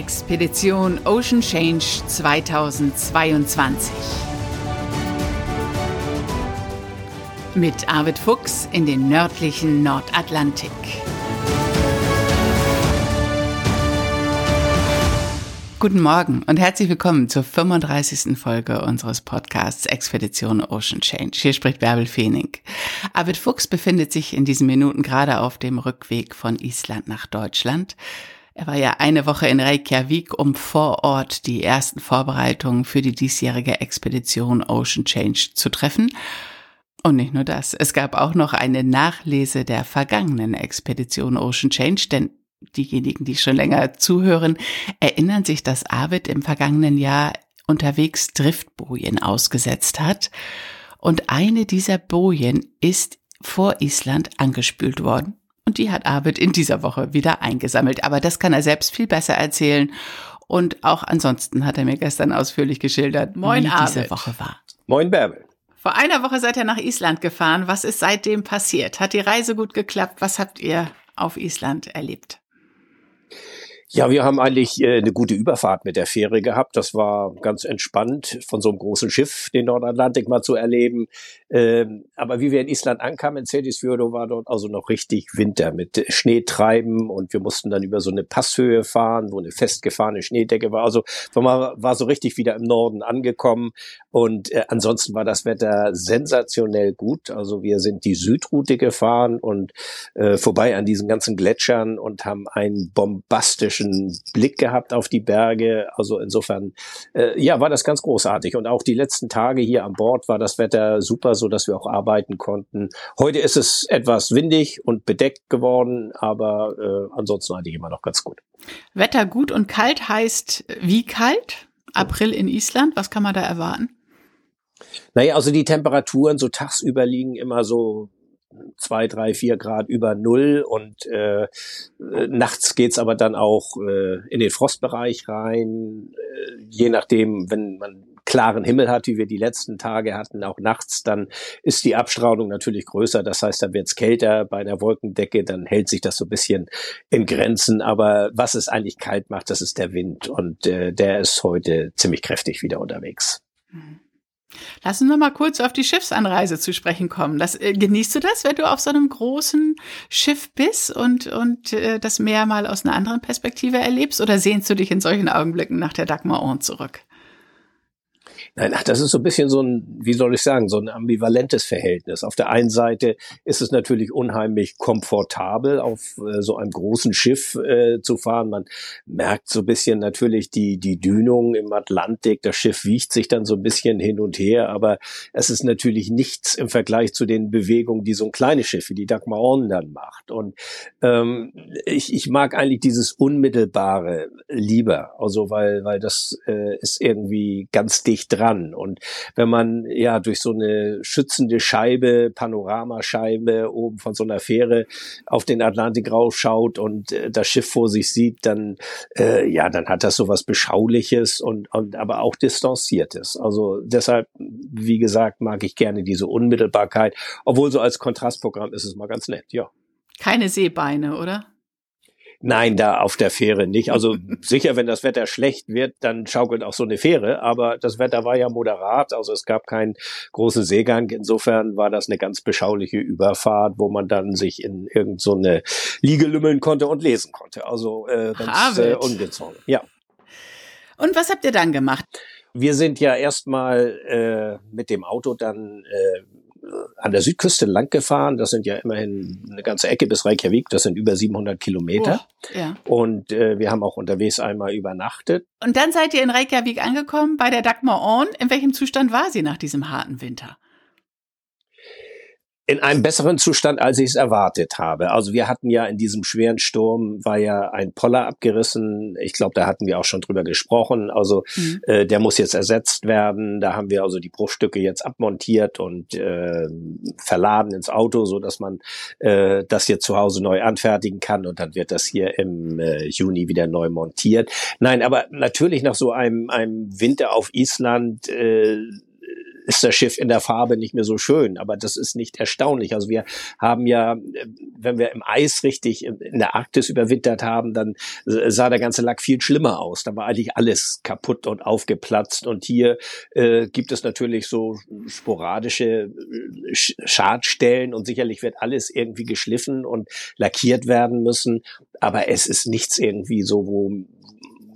Expedition Ocean Change 2022. Mit Arvid Fuchs in den nördlichen Nordatlantik. Guten Morgen und herzlich willkommen zur 35. Folge unseres Podcasts Expedition Ocean Change. Hier spricht Bärbel Feening. Arvid Fuchs befindet sich in diesen Minuten gerade auf dem Rückweg von Island nach Deutschland. Er war ja eine Woche in Reykjavik, um vor Ort die ersten Vorbereitungen für die diesjährige Expedition Ocean Change zu treffen. Und nicht nur das, es gab auch noch eine Nachlese der vergangenen Expedition Ocean Change, denn diejenigen, die schon länger zuhören, erinnern sich, dass Arvid im vergangenen Jahr unterwegs Driftbojen ausgesetzt hat. Und eine dieser Bojen ist vor Island angespült worden. Und die hat Arvid in dieser Woche wieder eingesammelt. Aber das kann er selbst viel besser erzählen. Und auch ansonsten hat er mir gestern ausführlich geschildert, Moin, wie Arvid. diese Woche war. Moin, Bärbel. Vor einer Woche seid ihr nach Island gefahren. Was ist seitdem passiert? Hat die Reise gut geklappt? Was habt ihr auf Island erlebt? Ja, wir haben eigentlich äh, eine gute Überfahrt mit der Fähre gehabt. Das war ganz entspannt, von so einem großen Schiff den Nordatlantik mal zu erleben. Ähm, aber wie wir in Island ankamen, in Cetisfjordo, war dort also noch richtig Winter mit Schneetreiben und wir mussten dann über so eine Passhöhe fahren, wo eine festgefahrene Schneedecke war. Also man war so richtig wieder im Norden angekommen und äh, ansonsten war das Wetter sensationell gut. Also wir sind die Südroute gefahren und äh, vorbei an diesen ganzen Gletschern und haben einen bombastischen Blick gehabt auf die Berge. Also insofern, äh, ja, war das ganz großartig. Und auch die letzten Tage hier an Bord war das Wetter super so dass wir auch arbeiten konnten. Heute ist es etwas windig und bedeckt geworden, aber äh, ansonsten eigentlich immer noch ganz gut. Wetter gut und kalt heißt wie kalt? April in Island, was kann man da erwarten? Naja, also die Temperaturen so tagsüber liegen immer so zwei, drei, vier Grad über Null und äh, nachts geht's aber dann auch äh, in den Frostbereich rein. Äh, je nachdem, wenn man klaren Himmel hat, wie wir die letzten Tage hatten, auch nachts, dann ist die Abstrahlung natürlich größer. Das heißt, dann wird es kälter bei einer Wolkendecke, dann hält sich das so ein bisschen in Grenzen. Aber was es eigentlich kalt macht, das ist der Wind. Und äh, der ist heute ziemlich kräftig wieder unterwegs. Mhm. Lass mal kurz auf die Schiffsanreise zu sprechen kommen. Das, äh, genießt du das, wenn du auf so einem großen Schiff bist und, und äh, das Meer mal aus einer anderen Perspektive erlebst? Oder sehnst du dich in solchen Augenblicken nach der Dagmar zurück? Nein, ach, das ist so ein bisschen so ein, wie soll ich sagen, so ein ambivalentes Verhältnis. Auf der einen Seite ist es natürlich unheimlich komfortabel, auf äh, so einem großen Schiff äh, zu fahren. Man merkt so ein bisschen natürlich die, die Dünung im Atlantik. Das Schiff wiegt sich dann so ein bisschen hin und her, aber es ist natürlich nichts im Vergleich zu den Bewegungen, die so ein kleines Schiff wie die Dagmar On dann macht. Und ähm, ich, ich mag eigentlich dieses Unmittelbare lieber, also weil, weil das äh, ist irgendwie ganz dicht dran dran. Und wenn man ja durch so eine schützende Scheibe, Panoramascheibe oben von so einer Fähre auf den Atlantik rausschaut und äh, das Schiff vor sich sieht, dann äh, ja, dann hat das so was Beschauliches und, und aber auch Distanziertes. Also deshalb, wie gesagt, mag ich gerne diese Unmittelbarkeit, obwohl so als Kontrastprogramm ist es mal ganz nett, ja. Keine Seebeine, oder? Nein, da auf der Fähre nicht. Also sicher, wenn das Wetter schlecht wird, dann schaukelt auch so eine Fähre. Aber das Wetter war ja moderat. Also es gab keinen großen Seegang. Insofern war das eine ganz beschauliche Überfahrt, wo man dann sich in irgendeine so Liege lümmeln konnte und lesen konnte. Also äh, ganz äh, ungezwungen. Ja. Und was habt ihr dann gemacht? Wir sind ja erstmal äh, mit dem Auto dann äh, an der Südküste lang gefahren. Das sind ja immerhin eine ganze Ecke bis Reykjavik. Das sind über 700 Kilometer. Oh, ja. Und äh, wir haben auch unterwegs einmal übernachtet. Und dann seid ihr in Reykjavik angekommen bei der Dagmar Orn. In welchem Zustand war sie nach diesem harten Winter? In einem besseren Zustand, als ich es erwartet habe. Also wir hatten ja in diesem schweren Sturm war ja ein Poller abgerissen. Ich glaube, da hatten wir auch schon drüber gesprochen. Also mhm. äh, der muss jetzt ersetzt werden. Da haben wir also die Bruchstücke jetzt abmontiert und äh, verladen ins Auto, so dass man äh, das jetzt zu Hause neu anfertigen kann und dann wird das hier im äh, Juni wieder neu montiert. Nein, aber natürlich nach so einem, einem Winter auf Island äh, ist das Schiff in der Farbe nicht mehr so schön. Aber das ist nicht erstaunlich. Also wir haben ja, wenn wir im Eis richtig in der Arktis überwintert haben, dann sah der ganze Lack viel schlimmer aus. Da war eigentlich alles kaputt und aufgeplatzt. Und hier äh, gibt es natürlich so sporadische äh, Schadstellen und sicherlich wird alles irgendwie geschliffen und lackiert werden müssen. Aber es ist nichts irgendwie so, wo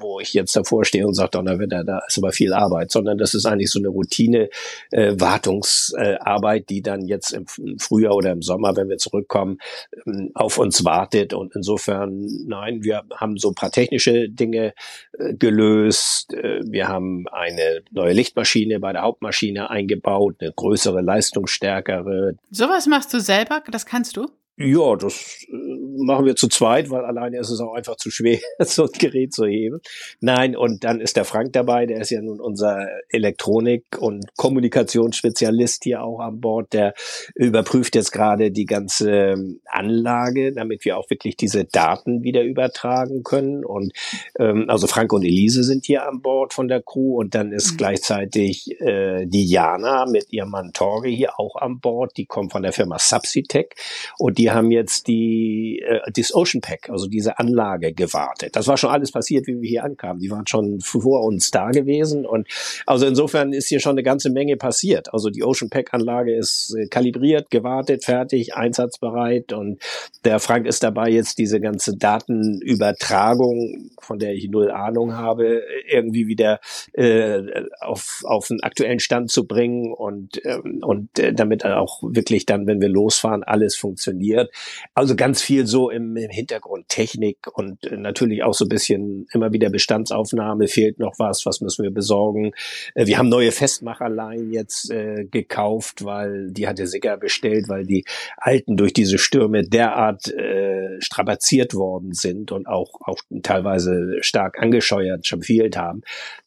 wo ich jetzt davor stehe und sage, Donnerwetter, da ist aber viel Arbeit, sondern das ist eigentlich so eine Routine äh, Wartungsarbeit, die dann jetzt im Frühjahr oder im Sommer, wenn wir zurückkommen, ähm, auf uns wartet. Und insofern, nein, wir haben so ein paar technische Dinge äh, gelöst. Äh, wir haben eine neue Lichtmaschine bei der Hauptmaschine eingebaut, eine größere, leistungsstärkere. Sowas machst du selber? Das kannst du? Ja, das äh, machen wir zu zweit, weil alleine ist es auch einfach zu schwer, so ein Gerät zu heben. Nein, und dann ist der Frank dabei, der ist ja nun unser Elektronik- und Kommunikationsspezialist hier auch an Bord. Der überprüft jetzt gerade die ganze Anlage, damit wir auch wirklich diese Daten wieder übertragen können. Und ähm, also Frank und Elise sind hier an Bord von der Crew und dann ist mhm. gleichzeitig äh, die Jana mit ihrem Mann Torge hier auch an Bord. Die kommen von der Firma Subsitech und die die haben jetzt die äh, das Ocean Pack, also diese Anlage gewartet. Das war schon alles passiert, wie wir hier ankamen. Die waren schon vor uns da gewesen und also insofern ist hier schon eine ganze Menge passiert. Also die Ocean Pack Anlage ist äh, kalibriert, gewartet, fertig, einsatzbereit und der Frank ist dabei jetzt diese ganze Datenübertragung, von der ich null Ahnung habe, irgendwie wieder äh, auf auf einen aktuellen Stand zu bringen und ähm, und äh, damit auch wirklich dann, wenn wir losfahren, alles funktioniert. Also ganz viel so im, im Hintergrund Technik und äh, natürlich auch so ein bisschen immer wieder Bestandsaufnahme, fehlt noch was, was müssen wir besorgen. Äh, wir haben neue Festmacherlein jetzt äh, gekauft, weil die hatte Sigger bestellt, weil die alten durch diese Stürme derart äh, strapaziert worden sind und auch, auch teilweise stark angescheuert, schon haben,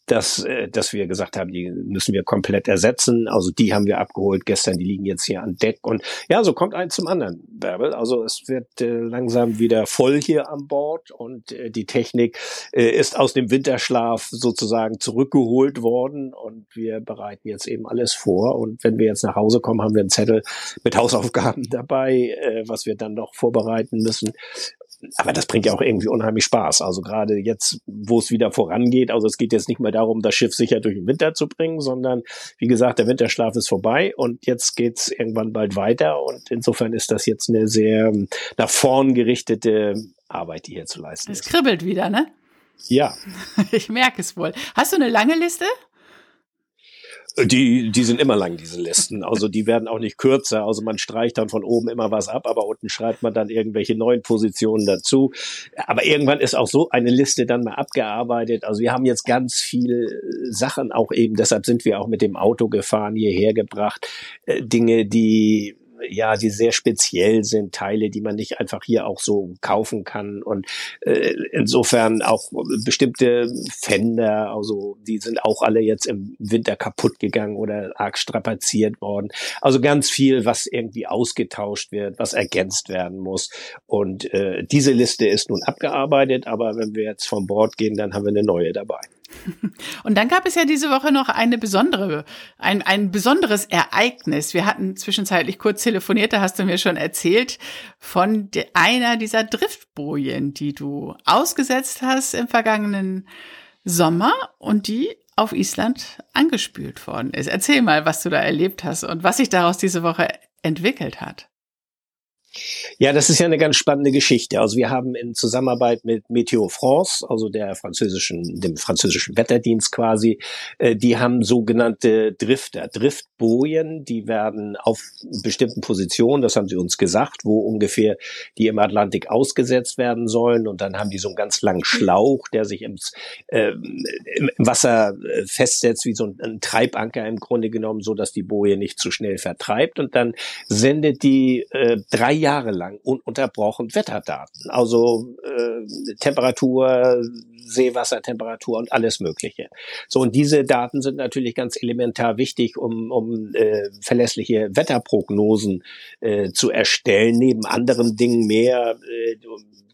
dass, äh, dass wir gesagt haben, die müssen wir komplett ersetzen. Also die haben wir abgeholt gestern, die liegen jetzt hier an Deck. Und ja, so kommt eins zum anderen, Bärbel. Also es wird äh, langsam wieder voll hier an Bord und äh, die Technik äh, ist aus dem Winterschlaf sozusagen zurückgeholt worden und wir bereiten jetzt eben alles vor. Und wenn wir jetzt nach Hause kommen, haben wir einen Zettel mit Hausaufgaben dabei, äh, was wir dann noch vorbereiten müssen aber das bringt ja auch irgendwie unheimlich Spaß. Also gerade jetzt, wo es wieder vorangeht, also es geht jetzt nicht mehr darum, das Schiff sicher durch den Winter zu bringen, sondern wie gesagt, der Winterschlaf ist vorbei und jetzt geht's irgendwann bald weiter und insofern ist das jetzt eine sehr nach vorn gerichtete Arbeit, die hier zu leisten ist. Es kribbelt wieder, ne? Ja. Ich merke es wohl. Hast du eine lange Liste? Die, die sind immer lang, diese Listen. Also die werden auch nicht kürzer. Also man streicht dann von oben immer was ab, aber unten schreibt man dann irgendwelche neuen Positionen dazu. Aber irgendwann ist auch so eine Liste dann mal abgearbeitet. Also wir haben jetzt ganz viele Sachen auch eben, deshalb sind wir auch mit dem Auto gefahren, hierher gebracht. Äh, Dinge, die ja, die sehr speziell sind, Teile, die man nicht einfach hier auch so kaufen kann. Und äh, insofern auch bestimmte Fender, also die sind auch alle jetzt im Winter kaputt gegangen oder arg strapaziert worden. Also ganz viel, was irgendwie ausgetauscht wird, was ergänzt werden muss. Und äh, diese Liste ist nun abgearbeitet, aber wenn wir jetzt vom Bord gehen, dann haben wir eine neue dabei. Und dann gab es ja diese Woche noch eine besondere, ein, ein besonderes Ereignis. Wir hatten zwischenzeitlich kurz telefoniert, da hast du mir schon erzählt von einer dieser Driftbojen, die du ausgesetzt hast im vergangenen Sommer und die auf Island angespült worden ist. Erzähl mal, was du da erlebt hast und was sich daraus diese Woche entwickelt hat. Ja, das ist ja eine ganz spannende Geschichte. Also wir haben in Zusammenarbeit mit Meteo France, also der französischen, dem französischen Wetterdienst quasi, äh, die haben sogenannte Drifter, Driftbojen, die werden auf bestimmten Positionen, das haben sie uns gesagt, wo ungefähr die im Atlantik ausgesetzt werden sollen. Und dann haben die so einen ganz langen Schlauch, der sich im, äh, im Wasser äh, festsetzt, wie so ein, ein Treibanker im Grunde genommen, so dass die Boje nicht zu schnell vertreibt. Und dann sendet die äh, drei Jahre lang ununterbrochen Wetterdaten, also äh, Temperatur, Seewassertemperatur und alles Mögliche. So, und diese Daten sind natürlich ganz elementar wichtig, um, um äh, verlässliche Wetterprognosen äh, zu erstellen, neben anderen Dingen mehr. Äh,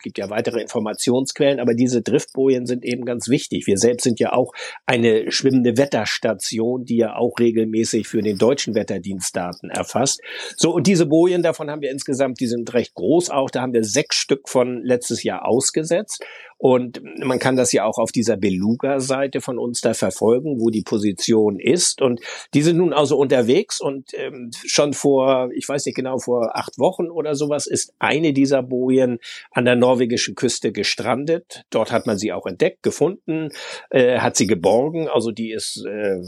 gibt ja weitere Informationsquellen, aber diese Driftbojen sind eben ganz wichtig. Wir selbst sind ja auch eine schwimmende Wetterstation, die ja auch regelmäßig für den deutschen Wetterdienst Daten erfasst. So, und diese Bojen, davon haben wir insgesamt, die sind recht groß auch, da haben wir sechs Stück von letztes Jahr ausgesetzt. Und man kann das ja auch auf dieser Beluga-Seite von uns da verfolgen, wo die Position ist. Und die sind nun also unterwegs und ähm, schon vor, ich weiß nicht genau, vor acht Wochen oder sowas ist eine dieser Bojen an der norwegischen Küste gestrandet. Dort hat man sie auch entdeckt, gefunden, äh, hat sie geborgen. Also die ist äh,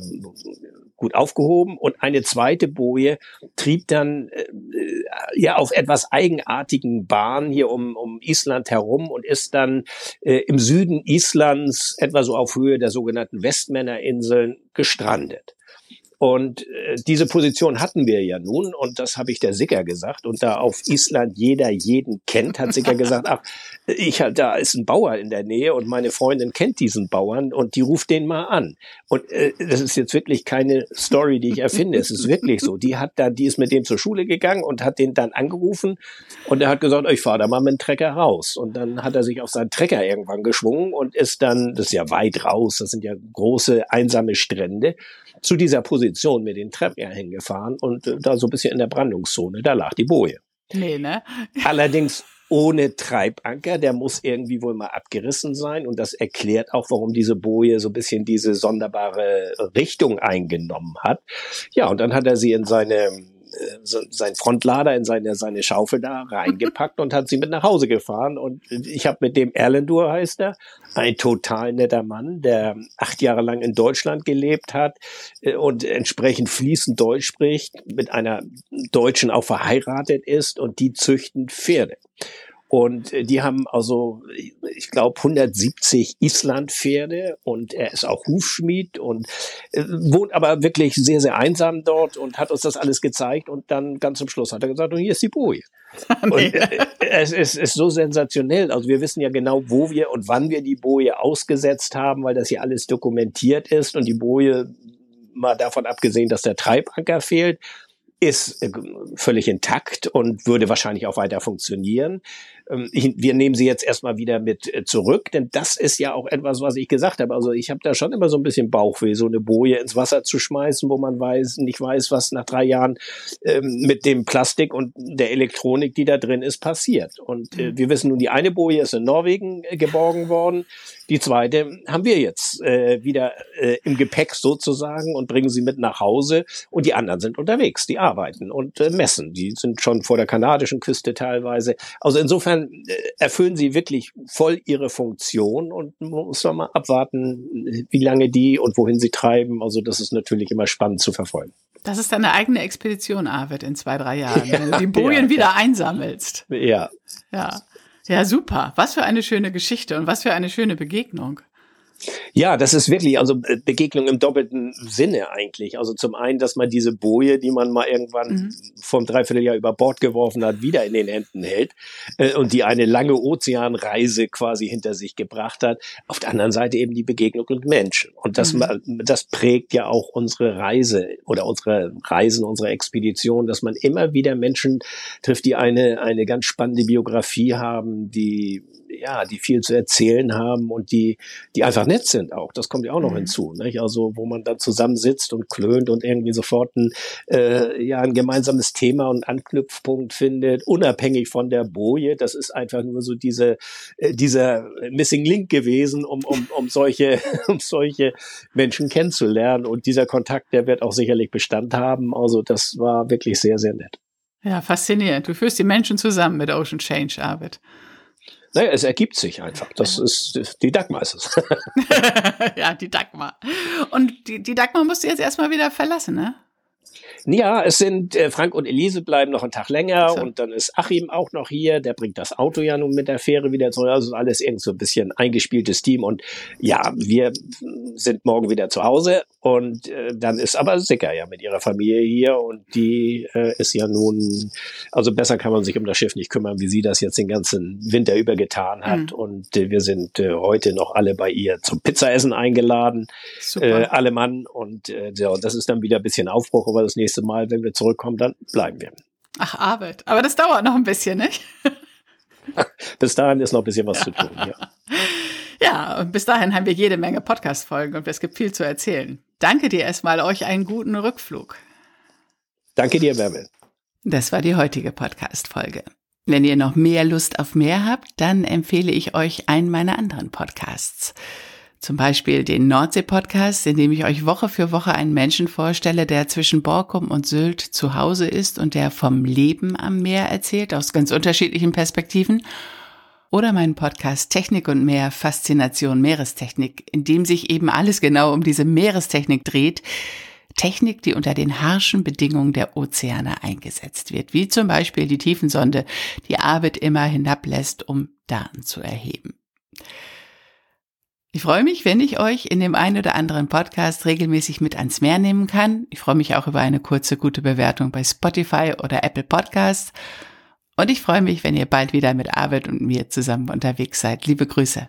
gut aufgehoben. Und eine zweite Boje trieb dann äh, ja auf etwas eigenartigen Bahn hier um, um Island herum und ist dann äh, im Süden Islands, etwa so auf Höhe der sogenannten Westmännerinseln, gestrandet. Und äh, diese Position hatten wir ja nun, und das habe ich der Sicker gesagt. Und da auf Island jeder jeden kennt, hat Sicker gesagt, ach, ich da ist ein Bauer in der Nähe und meine Freundin kennt diesen Bauern und die ruft den mal an. Und äh, das ist jetzt wirklich keine Story, die ich erfinde. Es ist wirklich so. Die hat da, die ist mit dem zur Schule gegangen und hat den dann angerufen und er hat gesagt, ich fahre da mal mit dem Trecker raus. Und dann hat er sich auf seinen Trecker irgendwann geschwungen und ist dann, das ist ja weit raus, das sind ja große einsame Strände zu dieser Position mit den Treppen hingefahren und äh, da so ein bisschen in der Brandungszone, da lag die Boje. Nee, ne? Allerdings ohne Treibanker, der muss irgendwie wohl mal abgerissen sein und das erklärt auch, warum diese Boje so ein bisschen diese sonderbare Richtung eingenommen hat. Ja, und dann hat er sie in seine sein Frontlader in seine, seine Schaufel da reingepackt und hat sie mit nach Hause gefahren. Und ich habe mit dem Erlendur heißt er, ein total netter Mann, der acht Jahre lang in Deutschland gelebt hat äh, und entsprechend fließend Deutsch spricht, mit einer Deutschen auch verheiratet ist und die züchten Pferde. Und äh, die haben also, ich glaube, 170 Islandpferde und er ist auch Hufschmied und äh, wohnt aber wirklich sehr, sehr einsam dort und hat uns das alles gezeigt und dann ganz zum Schluss hat er gesagt, und hier ist die Boje. Und äh, es ist, ist so sensationell. Also wir wissen ja genau, wo wir und wann wir die Boje ausgesetzt haben, weil das hier alles dokumentiert ist und die Boje mal davon abgesehen, dass der Treibanker fehlt, ist völlig intakt und würde wahrscheinlich auch weiter funktionieren. Ähm, wir nehmen sie jetzt erstmal wieder mit äh, zurück, denn das ist ja auch etwas, was ich gesagt habe. Also ich habe da schon immer so ein bisschen Bauchweh, so eine Boje ins Wasser zu schmeißen, wo man weiß, nicht weiß, was nach drei Jahren ähm, mit dem Plastik und der Elektronik, die da drin ist, passiert. Und äh, mhm. wir wissen nun, die eine Boje ist in Norwegen äh, geborgen worden. Die zweite haben wir jetzt äh, wieder äh, im Gepäck sozusagen und bringen sie mit nach Hause. Und die anderen sind unterwegs, die arbeiten und äh, messen. Die sind schon vor der kanadischen Küste teilweise. Also insofern äh, erfüllen sie wirklich voll ihre Funktion und man muss noch mal abwarten, wie lange die und wohin sie treiben. Also das ist natürlich immer spannend zu verfolgen. Das ist deine eigene Expedition, Arvid, in zwei, drei Jahren, ja, wenn du die Bojen ja, wieder ja. einsammelst. Ja. Ja. Ja, super. Was für eine schöne Geschichte und was für eine schöne Begegnung. Ja, das ist wirklich, also äh, Begegnung im doppelten Sinne eigentlich. Also zum einen, dass man diese Boje, die man mal irgendwann mhm. vom Dreivierteljahr über Bord geworfen hat, wieder in den Händen hält äh, und die eine lange Ozeanreise quasi hinter sich gebracht hat. Auf der anderen Seite eben die Begegnung mit Menschen. Und das, mhm. das prägt ja auch unsere Reise oder unsere Reisen, unsere Expedition, dass man immer wieder Menschen trifft, die eine, eine ganz spannende Biografie haben, die ja, die viel zu erzählen haben und die, die einfach nett sind auch. Das kommt ja auch noch mhm. hinzu. Nicht? Also wo man dann zusammensitzt und klönt und irgendwie sofort ein, äh, ja, ein gemeinsames Thema und Anknüpfpunkt findet, unabhängig von der Boje. Das ist einfach nur so diese, äh, dieser Missing Link gewesen, um, um, um solche, um solche Menschen kennenzulernen. Und dieser Kontakt, der wird auch sicherlich Bestand haben. Also das war wirklich sehr, sehr nett. Ja, faszinierend. Du führst die Menschen zusammen mit Ocean Change, Arbeit. Naja, es ergibt sich einfach. Das ist die Dagmar ist es. ja, die Dagmar. Und die, die Dagmar musst du jetzt erstmal wieder verlassen, ne? Ja, es sind äh, Frank und Elise bleiben noch einen Tag länger so. und dann ist Achim auch noch hier. Der bringt das Auto ja nun mit der Fähre wieder zurück. Also alles irgend so ein bisschen eingespieltes Team. Und ja, wir sind morgen wieder zu Hause und äh, dann ist aber Sicker ja mit ihrer Familie hier und die äh, ist ja nun, also besser kann man sich um das Schiff nicht kümmern, wie sie das jetzt den ganzen Winter über getan hat. Mhm. Und äh, wir sind äh, heute noch alle bei ihr zum Pizzaessen eingeladen, äh, alle Mann. Und äh, ja, das ist dann wieder ein bisschen Aufbruch, aber das nächste Mal, wenn wir zurückkommen, dann bleiben wir. Ach, Arbeit. Aber das dauert noch ein bisschen, nicht? Bis dahin ist noch ein bisschen was zu tun, ja. Ja, und bis dahin haben wir jede Menge Podcast-Folgen und es gibt viel zu erzählen. Danke dir erstmal, euch einen guten Rückflug. Danke dir, Bärbel. Das war die heutige Podcast-Folge. Wenn ihr noch mehr Lust auf mehr habt, dann empfehle ich euch einen meiner anderen Podcasts. Zum Beispiel den Nordsee-Podcast, in dem ich euch Woche für Woche einen Menschen vorstelle, der zwischen Borkum und Sylt zu Hause ist und der vom Leben am Meer erzählt, aus ganz unterschiedlichen Perspektiven oder meinen Podcast Technik und mehr Faszination Meerestechnik, in dem sich eben alles genau um diese Meerestechnik dreht. Technik, die unter den harschen Bedingungen der Ozeane eingesetzt wird, wie zum Beispiel die Tiefensonde, die Arbeit immer hinablässt, um Daten zu erheben. Ich freue mich, wenn ich euch in dem einen oder anderen Podcast regelmäßig mit ans Meer nehmen kann. Ich freue mich auch über eine kurze, gute Bewertung bei Spotify oder Apple Podcasts. Und ich freue mich, wenn ihr bald wieder mit Arbeit und mir zusammen unterwegs seid. Liebe Grüße.